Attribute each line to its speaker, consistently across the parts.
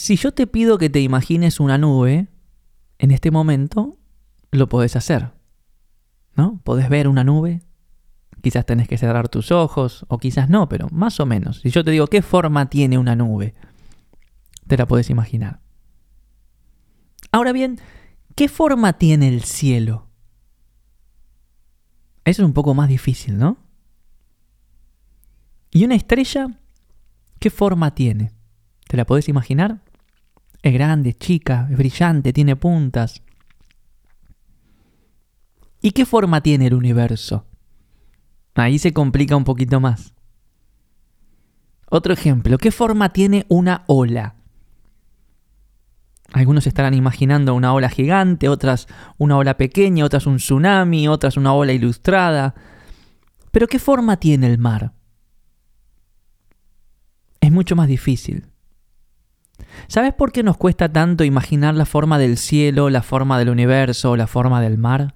Speaker 1: si yo te pido que te imagines una nube, en este momento lo podés hacer. ¿No? Podés ver una nube. Quizás tenés que cerrar tus ojos, o quizás no, pero más o menos. Si yo te digo qué forma tiene una nube, te la podés imaginar. Ahora bien, ¿qué forma tiene el cielo? Eso es un poco más difícil, ¿no? ¿Y una estrella? ¿Qué forma tiene? ¿Te la podés imaginar? Es grande, es chica, es brillante, tiene puntas. ¿Y qué forma tiene el universo? Ahí se complica un poquito más. Otro ejemplo, ¿qué forma tiene una ola? Algunos estarán imaginando una ola gigante, otras una ola pequeña, otras un tsunami, otras una ola ilustrada. Pero ¿qué forma tiene el mar? Es mucho más difícil. ¿Sabes por qué nos cuesta tanto imaginar la forma del cielo, la forma del universo, la forma del mar?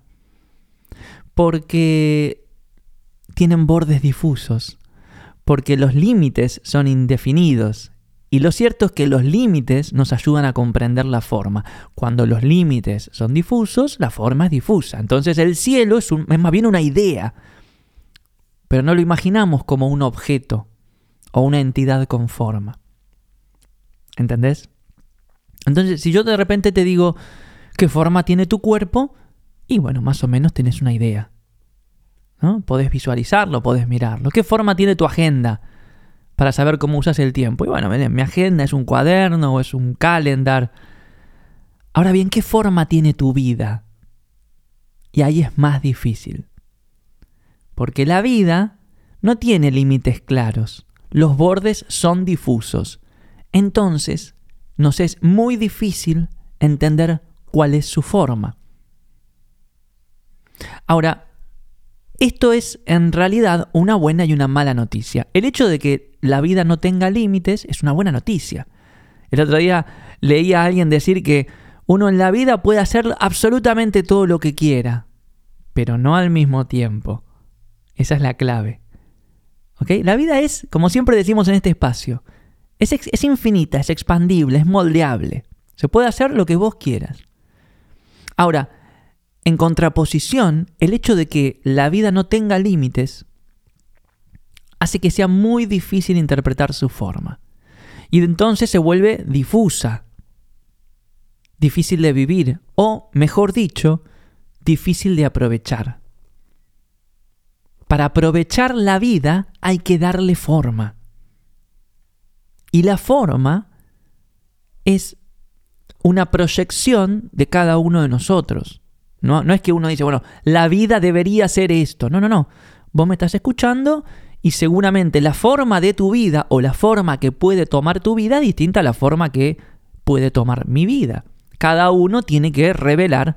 Speaker 1: Porque tienen bordes difusos, porque los límites son indefinidos. Y lo cierto es que los límites nos ayudan a comprender la forma. Cuando los límites son difusos, la forma es difusa. Entonces el cielo es, es más bien una idea, pero no lo imaginamos como un objeto o una entidad con forma. ¿Entendés? Entonces, si yo de repente te digo qué forma tiene tu cuerpo, y bueno, más o menos tenés una idea. ¿no? Podés visualizarlo, podés mirarlo. ¿Qué forma tiene tu agenda para saber cómo usas el tiempo? Y bueno, mi agenda es un cuaderno o es un calendar. Ahora bien, ¿qué forma tiene tu vida? Y ahí es más difícil. Porque la vida no tiene límites claros. Los bordes son difusos entonces nos es muy difícil entender cuál es su forma. Ahora, esto es en realidad una buena y una mala noticia. El hecho de que la vida no tenga límites es una buena noticia. El otro día leí a alguien decir que uno en la vida puede hacer absolutamente todo lo que quiera, pero no al mismo tiempo. Esa es la clave. La vida es, como siempre decimos en este espacio, es, infinita, es expandible, es moldeable. Se puede hacer lo que vos quieras. Ahora, en contraposición, el hecho de que la vida no tenga límites hace que sea muy difícil interpretar su forma. Y entonces se vuelve difusa, difícil de vivir, o, mejor dicho, difícil de aprovechar. Para aprovechar la vida hay que darle forma. Y la forma es una proyección de cada uno de nosotros. No, no es que uno dice, bueno, la vida debería ser esto. No, no, no. Vos me estás escuchando y seguramente la forma de tu vida o la forma que puede tomar tu vida es distinta a la forma que puede tomar mi vida. Cada uno tiene que revelar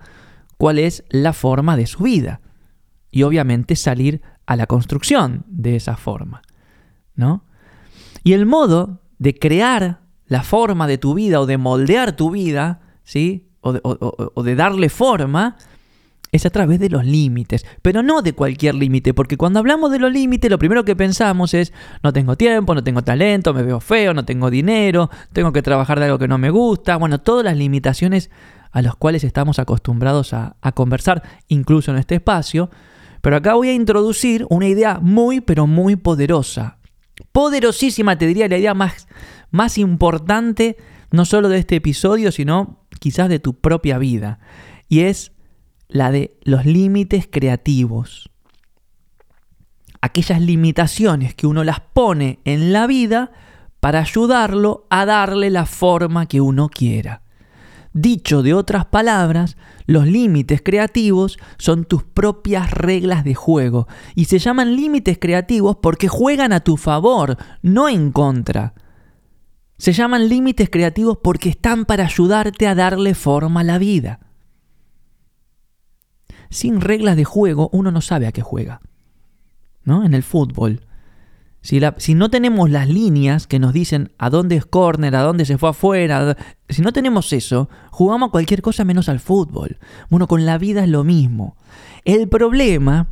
Speaker 1: cuál es la forma de su vida y obviamente salir a la construcción de esa forma, ¿no? Y el modo de crear la forma de tu vida o de moldear tu vida, ¿sí? O de, darle forma, es a través de los límites, pero no de cualquier límite, porque cuando hablamos de los límites, lo primero que pensamos es, no tengo tiempo, no tengo talento, me veo feo, no tengo dinero, tengo que trabajar de algo que no me gusta, bueno, todas las limitaciones a las cuales estamos acostumbrados a, a conversar, incluso en este espacio, pero acá voy a introducir una idea muy, pero muy poderosa, poderosísima, te diría la idea más, más importante, no solo de este episodio, sino quizás de tu propia vida. Y es la de los límites creativos. Aquellas limitaciones que uno las pone en la vida para ayudarlo a darle la forma que uno quiera. Dicho de otras palabras, los límites creativos son tus propias reglas de juego y se llaman límites creativos porque juegan a tu favor, no en contra. Se llaman límites creativos porque están para ayudarte a darle forma a la vida. Sin reglas de juego uno no sabe a qué juega. ¿No? En el fútbol. Si, no tenemos las líneas que nos dicen a dónde es córner, a dónde se fue afuera, si no tenemos eso, jugamos a cualquier cosa menos al fútbol. Bueno, con la vida es lo mismo. El problema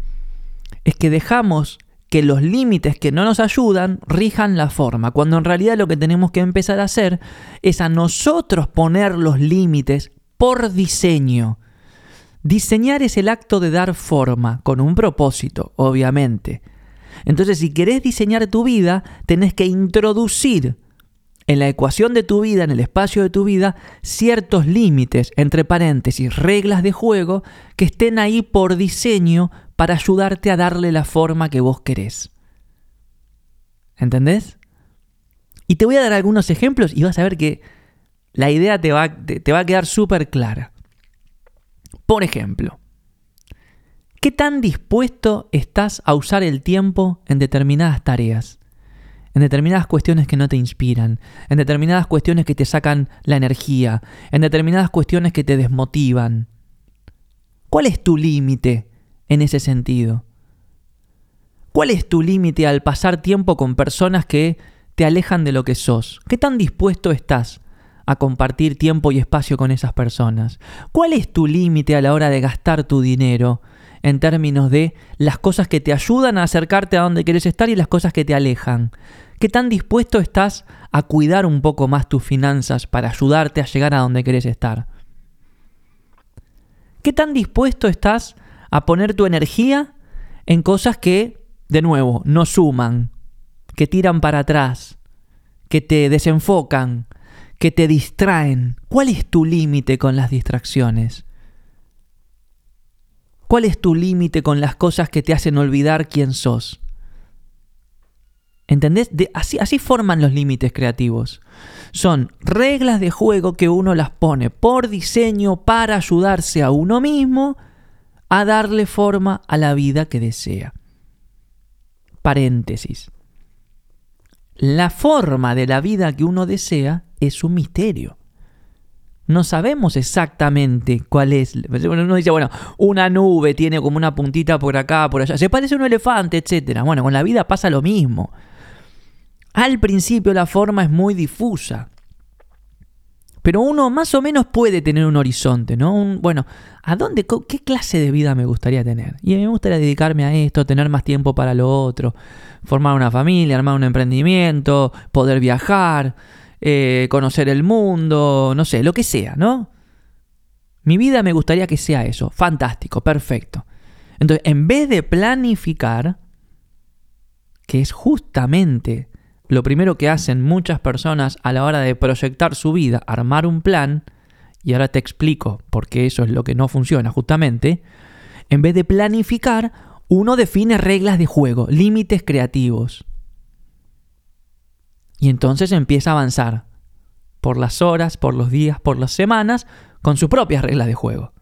Speaker 1: es que dejamos que los límites que no nos ayudan rijan la forma, cuando en realidad lo que tenemos que empezar a hacer es a nosotros poner los límites por diseño. Diseñar es el acto de dar forma, con un propósito, obviamente. Entonces, si querés diseñar tu vida, tenés que introducir en la ecuación de tu vida, en el espacio de tu vida, ciertos límites, entre paréntesis, reglas de juego, que estén ahí por diseño para ayudarte a darle la forma que vos querés. ¿Entendés? Y te voy a dar algunos ejemplos y vas a ver que la idea te va, te va a quedar súper clara. Por ejemplo, ¿qué tan dispuesto estás a usar el tiempo en determinadas tareas? en determinadas cuestiones que no te inspiran, en determinadas cuestiones que te sacan la energía, en determinadas cuestiones que te desmotivan. ¿Cuál es tu límite en ese sentido? ¿Cuál es tu límite al pasar tiempo con personas que te alejan de lo que sos? ¿Qué tan dispuesto estás a compartir tiempo y espacio con esas personas? ¿Cuál es tu límite a la hora de gastar tu dinero en términos de las cosas que te ayudan a acercarte a donde quieres estar y las cosas que te alejan? ¿Qué tan dispuesto estás a cuidar un poco más tus finanzas para ayudarte a llegar a donde querés estar? ¿Qué tan dispuesto estás a poner tu energía en cosas que, de nuevo, no suman, que tiran para atrás, que te desenfocan, que te distraen? ¿Cuál es tu límite con las distracciones? ¿Cuál es tu límite con las cosas que te hacen olvidar quién sos? ¿Entendés? así, forman los límites creativos. Son reglas de juego que uno las pone por diseño para ayudarse a uno mismo a darle forma a la vida que desea. Paréntesis. La forma de la vida que uno desea es un misterio. No sabemos exactamente cuál es. Uno dice, bueno, una nube tiene como una puntita por acá, por allá. Se parece a un elefante, etc. Bueno, con la vida pasa lo mismo. Al principio la forma es muy difusa. Pero uno más o menos puede tener un horizonte, ¿no? Bueno, ¿a dónde, qué clase de vida me gustaría tener? Y me gustaría dedicarme a esto, tener más tiempo para lo otro, formar una familia, armar un emprendimiento, poder viajar, eh, conocer el mundo, no sé, lo que sea, ¿no? Mi vida me gustaría que sea eso, fantástico, perfecto. Entonces, en vez de planificar, que es justamente lo primero que hacen muchas personas a la hora de proyectar su vida, armar un plan, y ahora te explico por qué eso es lo que no funciona justamente, en vez de planificar, uno define reglas de juego, límites creativos. Y entonces empieza a avanzar por las horas, por los días, por las semanas, con sus propias reglas de juego.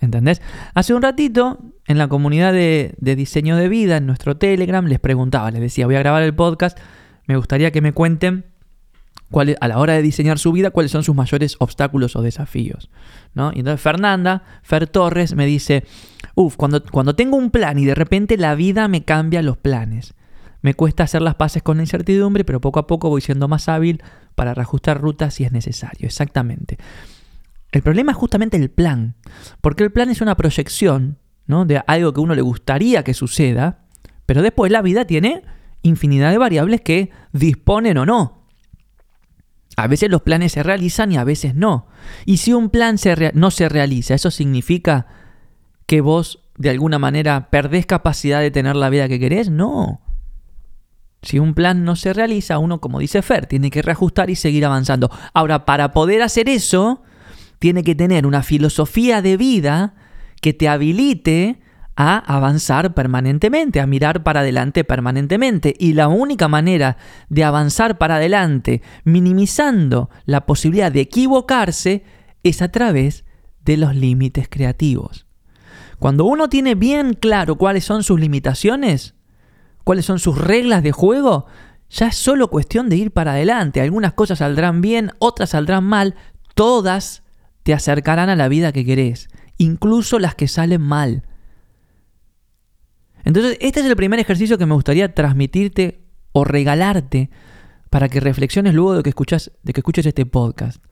Speaker 1: ¿Entendés? Hace un ratito, en la comunidad de, diseño de vida, en nuestro Telegram, les preguntaba, les decía, voy a grabar el podcast, me gustaría que me cuenten a la hora de diseñar su vida cuáles son sus mayores obstáculos o desafíos. ¿no? Y entonces Fernanda, Fer Torres, me dice, uff, cuando, cuando tengo un plan y de repente la vida me cambia los planes. Me cuesta hacer las paces con la incertidumbre, pero poco a poco voy siendo más hábil para reajustar rutas si es necesario. Exactamente. El problema es justamente el plan, porque el plan es una proyección ¿no? de algo que uno le gustaría que suceda, pero después la vida tiene infinidad de variables que disponen o no. A veces los planes se realizan y a veces no. Y si un plan no se realiza, ¿eso significa que vos de alguna manera perdés capacidad de tener la vida que querés? No. Si un plan no se realiza, uno, como dice Fer, tiene que reajustar y seguir avanzando. Ahora, para poder hacer eso, tiene que tener una filosofía de vida que te habilite a avanzar permanentemente, a mirar para adelante permanentemente. Y la única manera de avanzar para adelante, minimizando la posibilidad de equivocarse, es a través de los límites creativos. Cuando uno tiene bien claro cuáles son sus limitaciones, cuáles son sus reglas de juego, ya es solo cuestión de ir para adelante. Algunas cosas saldrán bien, otras saldrán mal, todas te acercarán a la vida que querés, incluso las que salen mal. Entonces, este es el primer ejercicio que me gustaría transmitirte o regalarte para que reflexiones luego de que, de que escuches este podcast.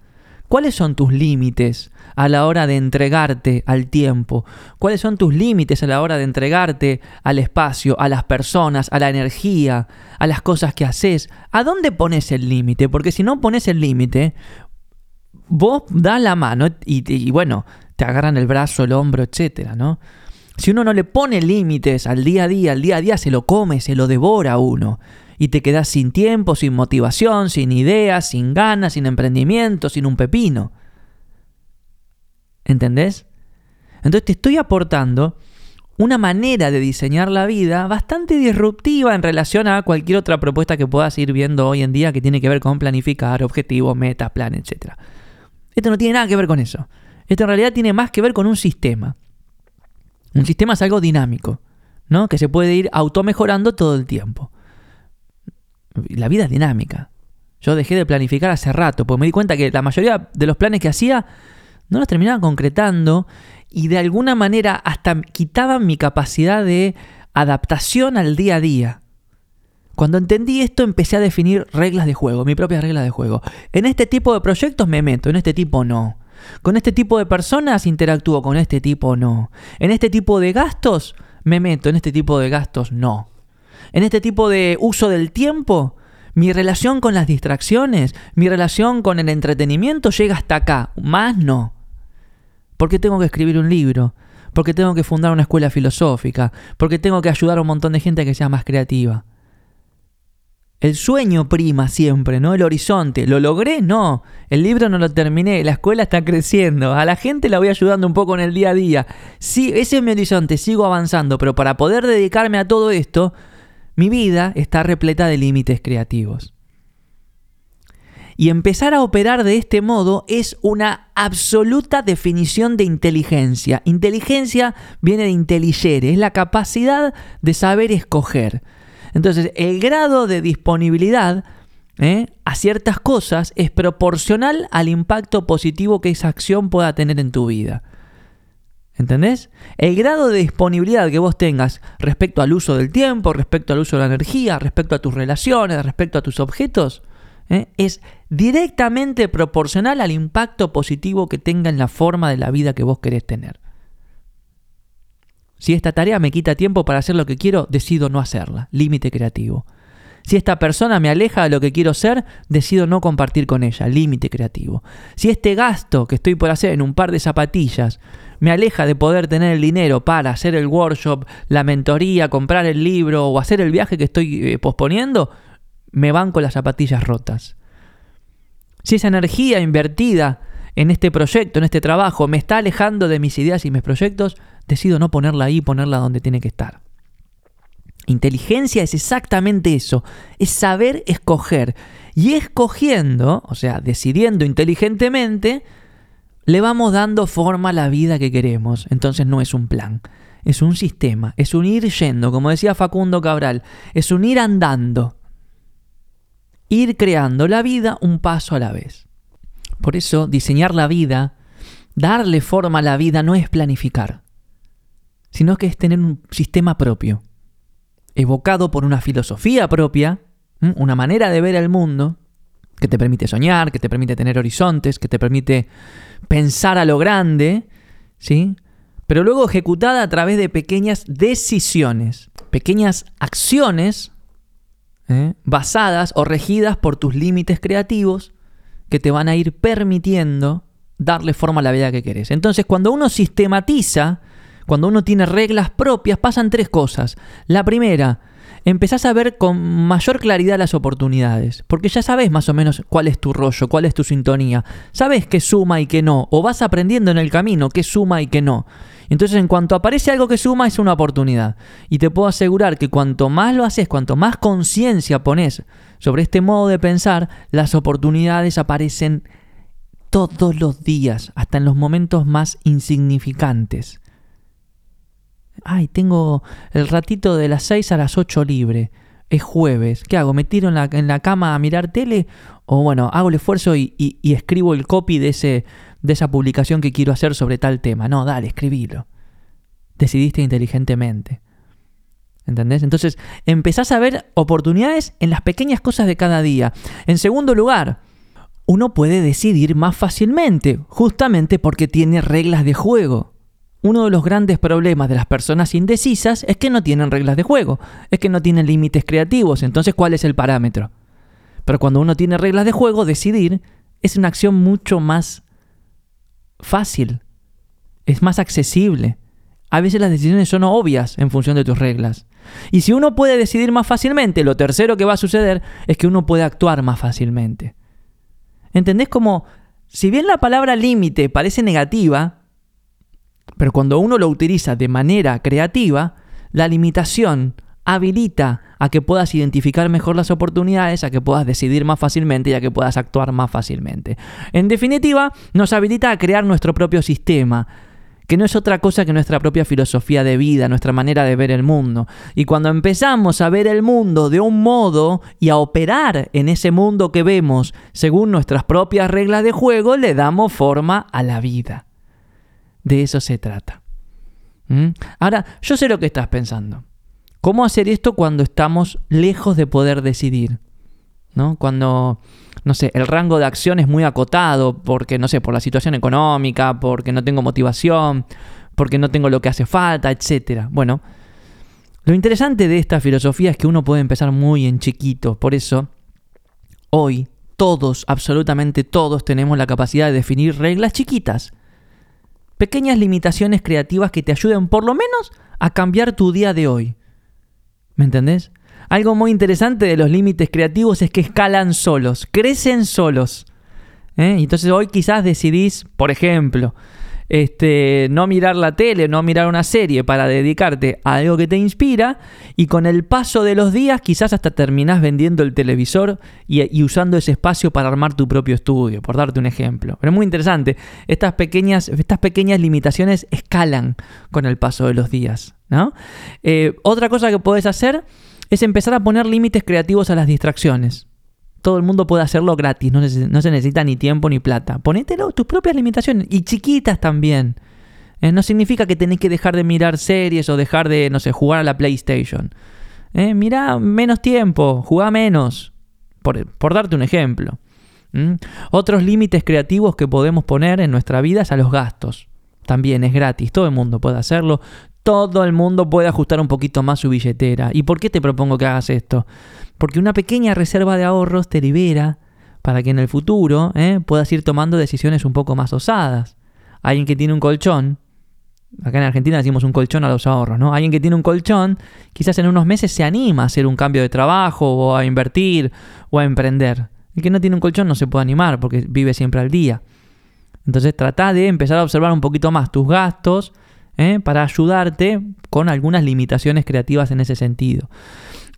Speaker 1: ¿Cuáles son tus límites a la hora de entregarte al tiempo? ¿Cuáles son tus límites a la hora de entregarte al espacio, a las personas, a la energía, a las cosas que haces? ¿A dónde pones el límite? Porque si no pones el límite, vos das la mano y, y, bueno, te agarran el brazo, el hombro, etcétera, ¿no? Si uno no le pone límites al día a día, al día a día se lo come, se lo devora uno y te quedas sin tiempo, sin motivación, sin ideas, sin ganas, sin emprendimiento, sin un pepino. ¿Entendés? Entonces te estoy aportando una manera de diseñar la vida bastante disruptiva en relación a cualquier otra propuesta que puedas ir viendo hoy en día que tiene que ver con planificar, objetivos, metas, plan, etc. Esto no tiene nada que ver con eso. Esto en realidad tiene más que ver con un sistema. Un sistema es algo dinámico, ¿no? Que se puede ir automejorando todo el tiempo. La vida es dinámica. Yo dejé de planificar hace rato, porque me di cuenta que la mayoría de los planes que hacía no los terminaba concretando y de alguna manera hasta quitaban mi capacidad de adaptación al día a día. Cuando entendí esto empecé a definir reglas de juego, mi propia regla de juego. En este tipo de proyectos me meto, en este tipo no. Con este tipo de personas interactúo, con este tipo no. En este tipo de gastos me meto, en este tipo de gastos no en este tipo de uso del tiempo, mi relación con las distracciones, mi relación con el entretenimiento llega hasta acá, más no. Porque tengo que escribir un libro, porque tengo que fundar una escuela filosófica, porque tengo que ayudar a un montón de gente a que sea más creativa. El sueño prima siempre, ¿no? El horizonte. ¿Lo logré? No. El libro no lo terminé. La escuela está creciendo. A la gente la voy ayudando un poco en el día a día. Sí, ese es mi horizonte. Sigo avanzando. Pero para poder dedicarme a todo esto, mi vida está repleta de límites creativos. Y empezar a operar de este modo es una absoluta definición de inteligencia. Inteligencia viene de intelligere, es la capacidad de saber escoger. Entonces, el grado de disponibilidad ¿eh? a ciertas cosas es proporcional al impacto positivo que esa acción pueda tener en tu vida. ¿Entendés? El grado de disponibilidad que vos tengas respecto al uso del tiempo, respecto al uso de la energía, respecto a tus relaciones, respecto a tus objetos, ¿eh? es directamente proporcional al impacto positivo que tenga en la forma de la vida que vos querés tener. Si esta tarea me quita tiempo para hacer lo que quiero, decido no hacerla. Límite creativo. Si esta persona me aleja de lo que quiero ser, decido no compartir con ella. Límite creativo. Si este gasto que estoy por hacer en un par de zapatillas me aleja de poder tener el dinero para hacer el workshop, la mentoría, comprar el libro o hacer el viaje que estoy eh, posponiendo, me van con las zapatillas rotas. Si esa energía invertida en este proyecto, en este trabajo, me está alejando de mis ideas y mis proyectos, decido no ponerla ahí, ponerla donde tiene que estar. Inteligencia es exactamente eso, es saber escoger. Y escogiendo, o sea, decidiendo inteligentemente, le vamos dando forma a la vida que queremos. Entonces no es un plan, es un sistema, es un ir yendo, como decía Facundo Cabral, es un ir andando, ir creando la vida un paso a la vez. Por eso diseñar la vida, darle forma a la vida no es planificar, sino que es tener un sistema propio, evocado por una filosofía propia, una manera de ver el mundo, que te permite soñar, que te permite tener horizontes, que te permite pensar a lo grande, ¿sí? Pero luego ejecutada a través de pequeñas decisiones, pequeñas acciones ¿eh? basadas o regidas por tus límites creativos que te van a ir permitiendo darle forma a la vida que querés. Entonces, cuando uno sistematiza, cuando uno tiene reglas propias, pasan tres cosas. La primera, empezás a ver con mayor claridad las oportunidades, porque ya sabes más o menos cuál es tu rollo, cuál es tu sintonía, sabes qué suma y qué no, o vas aprendiendo en el camino qué suma y qué no. Entonces en cuanto aparece algo que suma es una oportunidad. Y te puedo asegurar que cuanto más lo haces, cuanto más conciencia pones sobre este modo de pensar, las oportunidades aparecen todos los días, hasta en los momentos más insignificantes ay, tengo el ratito de las 6 a las 8 libre, es jueves, ¿qué hago? ¿Me tiro en la, en la cama a mirar tele? O bueno, hago el esfuerzo y, y, escribo el copy de, ese, de esa publicación que quiero hacer sobre tal tema. No, dale, escribilo. Decidiste inteligentemente. ¿Entendés? Entonces, empezás a ver oportunidades en las pequeñas cosas de cada día. En segundo lugar, uno puede decidir más fácilmente, justamente porque tiene reglas de juego. Uno de los grandes problemas de las personas indecisas es que no tienen reglas de juego, es que no tienen límites creativos, entonces ¿cuál es el parámetro? Pero cuando uno tiene reglas de juego, decidir es una acción mucho más fácil, es más accesible. A veces las decisiones son obvias en función de tus reglas. Y si uno puede decidir más fácilmente, lo tercero que va a suceder es que uno puede actuar más fácilmente. ¿Entendés cómo, si bien la palabra límite parece negativa, pero cuando uno lo utiliza de manera creativa, la limitación habilita a que puedas identificar mejor las oportunidades, a que puedas decidir más fácilmente y a que puedas actuar más fácilmente. En definitiva, nos habilita a crear nuestro propio sistema, que no es otra cosa que nuestra propia filosofía de vida, nuestra manera de ver el mundo. Y cuando empezamos a ver el mundo de un modo y a operar en ese mundo que vemos según nuestras propias reglas de juego, le damos forma a la vida. De eso se trata. ¿Mm? Ahora, yo sé lo que estás pensando. ¿Cómo hacer esto cuando estamos lejos de poder decidir? ¿No? Cuando, no sé, el rango de acción es muy acotado porque, no sé, por la situación económica, porque no tengo motivación, porque no tengo lo que hace falta, etc. Bueno, lo interesante de esta filosofía es que uno puede empezar muy en chiquito. Por eso, hoy, todos, absolutamente todos, tenemos la capacidad de definir reglas chiquitas. Pequeñas limitaciones creativas que te ayuden por lo menos a cambiar tu día de hoy. ¿Me entendés? Algo muy interesante de los límites creativos es que escalan solos, crecen solos. ¿eh? Entonces hoy quizás decidís, por ejemplo, este, no mirar la tele, no mirar una serie para dedicarte a algo que te inspira y con el paso de los días quizás hasta terminás vendiendo el televisor y, usando ese espacio para armar tu propio estudio, por darte un ejemplo. Pero es muy interesante, estas pequeñas, estas pequeñas limitaciones escalan con el paso de los días. Eh, otra cosa que puedes hacer es empezar a poner límites creativos a las distracciones. Todo el mundo puede hacerlo gratis, no, se necesita ni tiempo ni plata. Ponételo tus propias limitaciones y chiquitas también. Eh, no significa que tenés que dejar de mirar series o dejar de, no sé, jugar a la PlayStation. Eh, mira menos tiempo, juega menos, por, darte un ejemplo. Otros límites creativos que podemos poner en nuestra vida es a los gastos. También es gratis, todo el mundo puede hacerlo, todo el mundo puede ajustar un poquito más su billetera. ¿Y por qué te propongo que hagas esto? Porque una pequeña reserva de ahorros te libera para que en el futuro ¿eh? puedas ir tomando decisiones un poco más osadas. Alguien que tiene un colchón, acá en Argentina decimos un colchón a los ahorros, ¿no? Alguien que tiene un colchón, quizás en unos meses se anima a hacer un cambio de trabajo o a invertir o a emprender. El que no tiene un colchón no se puede animar porque vive siempre al día. Entonces trata de empezar a observar un poquito más tus gastos, ¿eh? para ayudarte con algunas limitaciones creativas en ese sentido.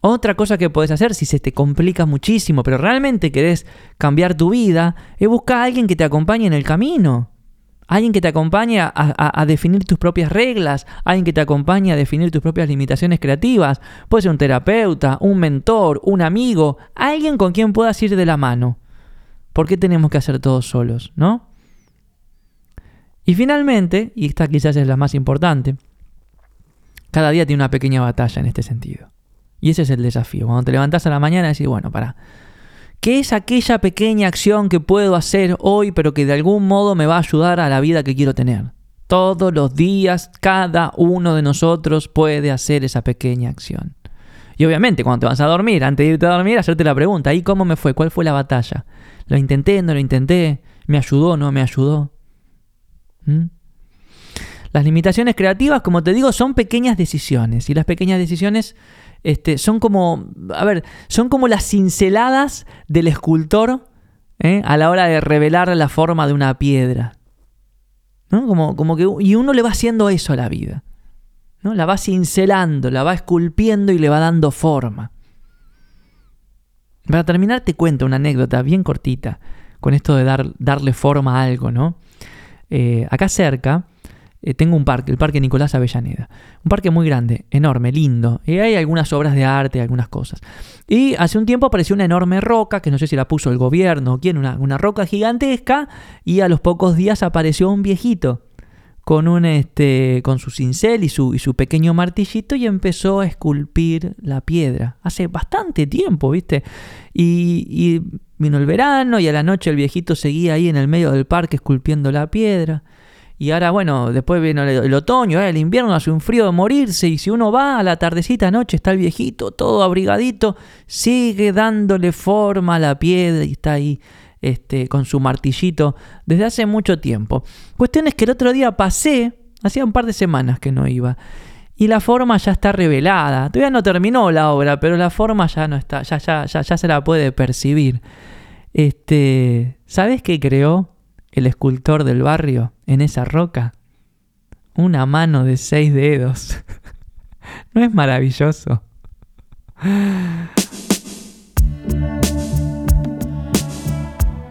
Speaker 1: Otra cosa que puedes hacer si se te complica muchísimo, pero realmente querés cambiar tu vida, es buscar a alguien que te acompañe en el camino. Alguien que te acompañe a, a, definir tus propias reglas, alguien que te acompañe a definir tus propias limitaciones creativas. Puede ser un terapeuta, un mentor, un amigo, alguien con quien puedas ir de la mano. ¿Por qué tenemos que hacer todos solos, no? Y finalmente, y esta quizás es la más importante, cada día tiene una pequeña batalla en este sentido. Y ese es el desafío. Cuando te levantas a la mañana decís, bueno, para, ¿qué es aquella pequeña acción que puedo hacer hoy pero que de algún modo me va a ayudar a la vida que quiero tener? Todos los días, cada uno de nosotros puede hacer esa pequeña acción. Y obviamente, cuando te vas a dormir, antes de irte a dormir, hacerte la pregunta, ¿y cómo me fue? ¿Cuál fue la batalla? ¿Lo intenté? ¿No lo intenté? ¿Me ayudó? ¿No me ayudó? ¿Mm? Las limitaciones creativas, como te digo, son pequeñas decisiones. Y las pequeñas decisiones este, son como. A ver, son como las cinceladas del escultor ¿eh? a la hora de revelar la forma de una piedra. Como, como que, y uno le va haciendo eso a la vida. ¿no? La va cincelando, la va esculpiendo y le va dando forma. Para terminar, te cuento una anécdota bien cortita con esto de dar, darle forma a algo, ¿no? Eh, acá cerca eh, tengo un parque, el Parque Nicolás Avellaneda. Un parque muy grande, enorme, lindo. Y hay algunas obras de arte, algunas cosas. Y hace un tiempo apareció una enorme roca, que no sé si la puso el gobierno o quién, una, roca gigantesca. Y a los pocos días apareció un viejito con un este con su cincel y su, y su pequeño martillito y empezó a esculpir la piedra. Hace bastante tiempo, ¿viste? Y, y, vino el verano y a la noche el viejito seguía ahí en el medio del parque esculpiendo la piedra. Y ahora, bueno, después vino el, otoño, el invierno hace un frío de morirse. Y si uno va a la tardecita noche, está el viejito todo abrigadito, sigue dándole forma a la piedra y está ahí este, con su martillito desde hace mucho tiempo. Cuestión es que el otro día pasé, hacía un par de semanas que no iba, y la forma ya está revelada. Todavía no terminó la obra, pero la forma ya no está, ya, ya, ya, se la puede percibir. Este, ¿Sabes qué creó el escultor del barrio en esa roca? Una mano de seis dedos. ¿No es maravilloso?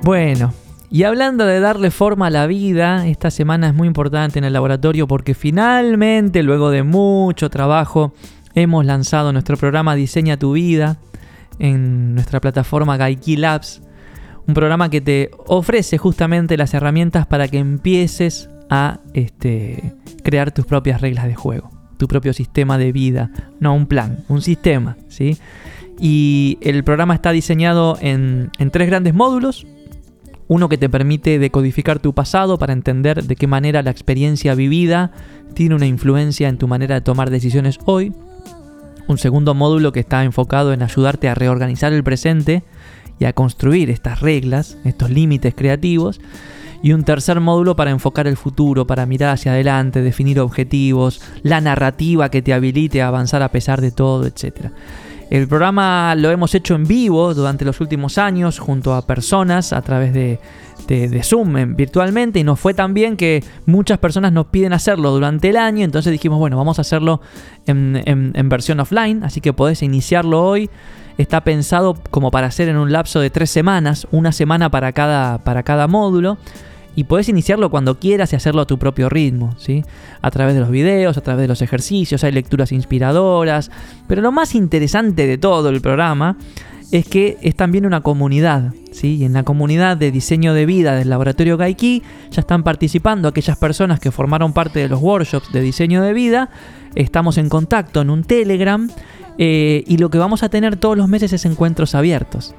Speaker 1: Bueno, y hablando de darle forma a la vida, esta semana es muy importante en el laboratorio porque finalmente, luego de mucho trabajo, hemos lanzado nuestro programa Diseña tu vida en nuestra plataforma Gaiki Labs. Un programa que te ofrece justamente las herramientas para que empieces a este, crear tus propias reglas de juego, tu propio sistema de vida, no un plan, un sistema, ¿sí? Y el programa está diseñado en, en tres grandes módulos. Uno que te permite decodificar tu pasado para entender de qué manera la experiencia vivida tiene una influencia en tu manera de tomar decisiones hoy. Un segundo módulo que está enfocado en ayudarte a reorganizar el presente y a construir estas reglas, estos límites creativos. Y un tercer módulo para enfocar el futuro, para mirar hacia adelante, definir objetivos, la narrativa que te habilite a avanzar a pesar de todo, etc. El programa lo hemos hecho en vivo durante los últimos años junto a personas a través de, Zoom virtualmente y nos fue tan bien que muchas personas nos piden hacerlo durante el año, entonces dijimos, bueno, vamos a hacerlo en, versión offline, así que podés iniciarlo hoy. Está pensado como para hacer en un lapso de tres semanas, una semana para cada, para cada módulo y puedes iniciarlo cuando quieras y hacerlo a tu propio ritmo, ¿sí? A través de los videos, a través de los ejercicios, hay lecturas inspiradoras, pero lo más interesante de todo el programa es que es también una comunidad, ¿sí? Y en la comunidad de diseño de vida del laboratorio Gaiki ya están participando aquellas personas que formaron parte de los workshops de diseño de vida, estamos en contacto en un Telegram eh, y lo que vamos a tener todos los meses es encuentros abiertos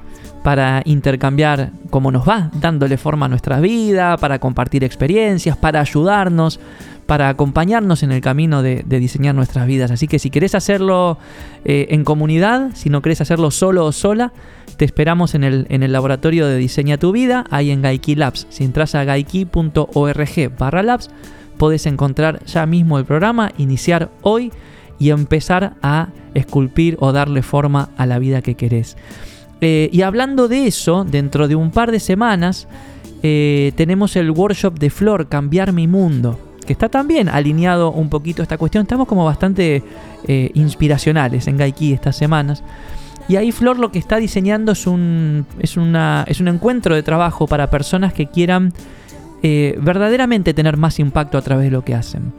Speaker 1: para intercambiar cómo nos va, dándole forma a nuestra vida, para compartir experiencias, para ayudarnos, para acompañarnos en el camino de, diseñar nuestras vidas. Así que si querés hacerlo eh, en comunidad, si no querés hacerlo solo o sola, te esperamos en el, en el laboratorio de Diseña tu Vida, ahí en Gaiki Labs. Si entras a gaiki.org barra labs, podés encontrar ya mismo el programa, iniciar hoy y empezar a esculpir o darle forma a la vida que querés. Eh, y hablando de eso, dentro de un par de semanas eh, tenemos el workshop de Flor, Cambiar mi Mundo, que está también alineado un poquito a esta cuestión. Estamos como bastante eh, inspiracionales en Gaiki estas semanas. Y ahí Flor lo que está diseñando es un, es una, es un encuentro de trabajo para personas que quieran verdaderamente tener más impacto a través de lo que hacen.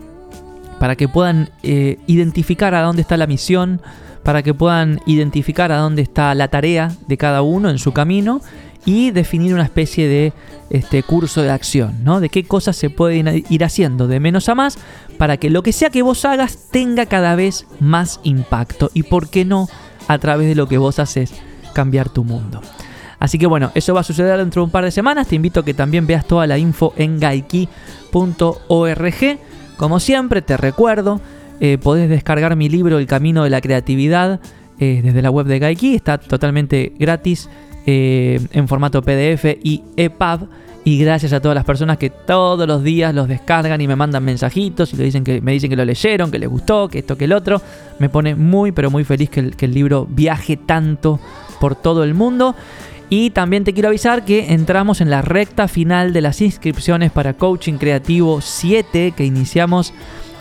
Speaker 1: Para que puedan identificar a dónde está la misión, para que puedan identificar a dónde está la tarea de cada uno en su camino y definir una especie de este, curso de acción, ¿no? De qué cosas se pueden ir haciendo de menos a más para que lo que sea que vos hagas tenga cada vez más impacto y, por qué no, a través de lo que vos haces, cambiar tu mundo. Así que bueno, eso va a suceder dentro de un par de semanas. Te invito a que también veas toda la info en gaiki.org. Como siempre, te recuerdo eh, podés descargar mi libro El Camino de la Creatividad eh, desde la web de Gaiki. Está totalmente gratis eh, en formato PDF y EPUB. Y gracias a todas las personas que todos los días los descargan y me mandan mensajitos y que, me dicen que lo leyeron, que les gustó, que esto, que el otro. Me pone muy, pero muy feliz que el, que el libro viaje tanto por todo el mundo. Y también te quiero avisar que entramos en la recta final de las inscripciones para Coaching Creativo 7 que iniciamos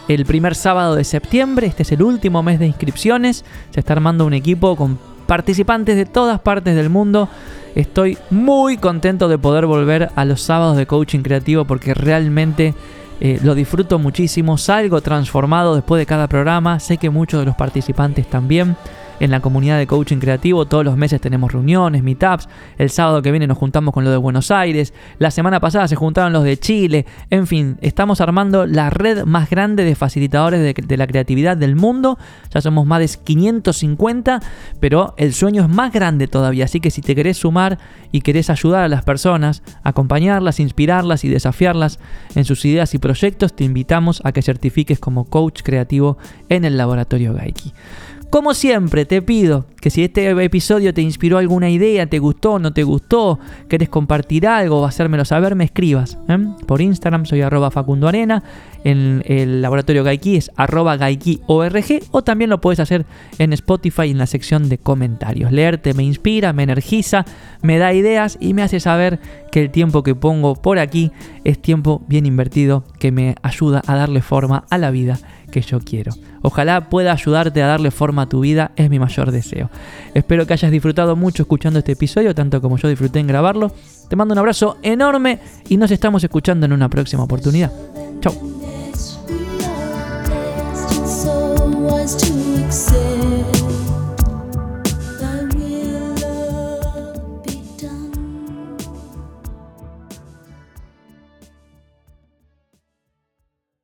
Speaker 1: el primer sábado de septiembre. Este es el último mes de inscripciones. Se está armando un equipo con participantes de todas partes del mundo. Estoy muy contento de poder volver a los sábados de coaching creativo porque realmente eh, lo disfruto muchísimo. Salgo transformado después de cada programa. Sé que muchos de los participantes también. En la comunidad de coaching creativo. Todos los meses tenemos reuniones, meetups. El sábado que viene nos juntamos con los de Buenos Aires. La semana pasada se juntaron los de Chile. En fin, estamos armando la red más grande de facilitadores de, la creatividad del mundo. Ya somos más de 550, pero el sueño es más grande todavía. Así que si te querés sumar y querés ayudar a las personas, acompañarlas, inspirarlas y desafiarlas en sus ideas y proyectos, te invitamos a que certifiques como coach creativo en el laboratorio Gaiki. Como siempre, te pido que si este episodio te inspiró alguna idea, te gustó, no te gustó, querés compartir algo o hacérmelo saber, me escribas. ¿eh? Por Instagram soy arroba Facundo Arena, en el laboratorio Gaiki es arroba GaikiORG o también lo puedes hacer en Spotify en la sección de comentarios. Leerte me inspira, me energiza, me da ideas y me hace saber que el tiempo que pongo por aquí es tiempo bien invertido que me ayuda a darle forma a la vida que yo quiero. Ojalá pueda ayudarte a darle forma a tu vida, es mi mayor deseo. Espero que hayas disfrutado mucho escuchando este episodio, tanto como yo disfruté en grabarlo. Te mando un abrazo enorme y nos estamos escuchando en una próxima oportunidad. Chao.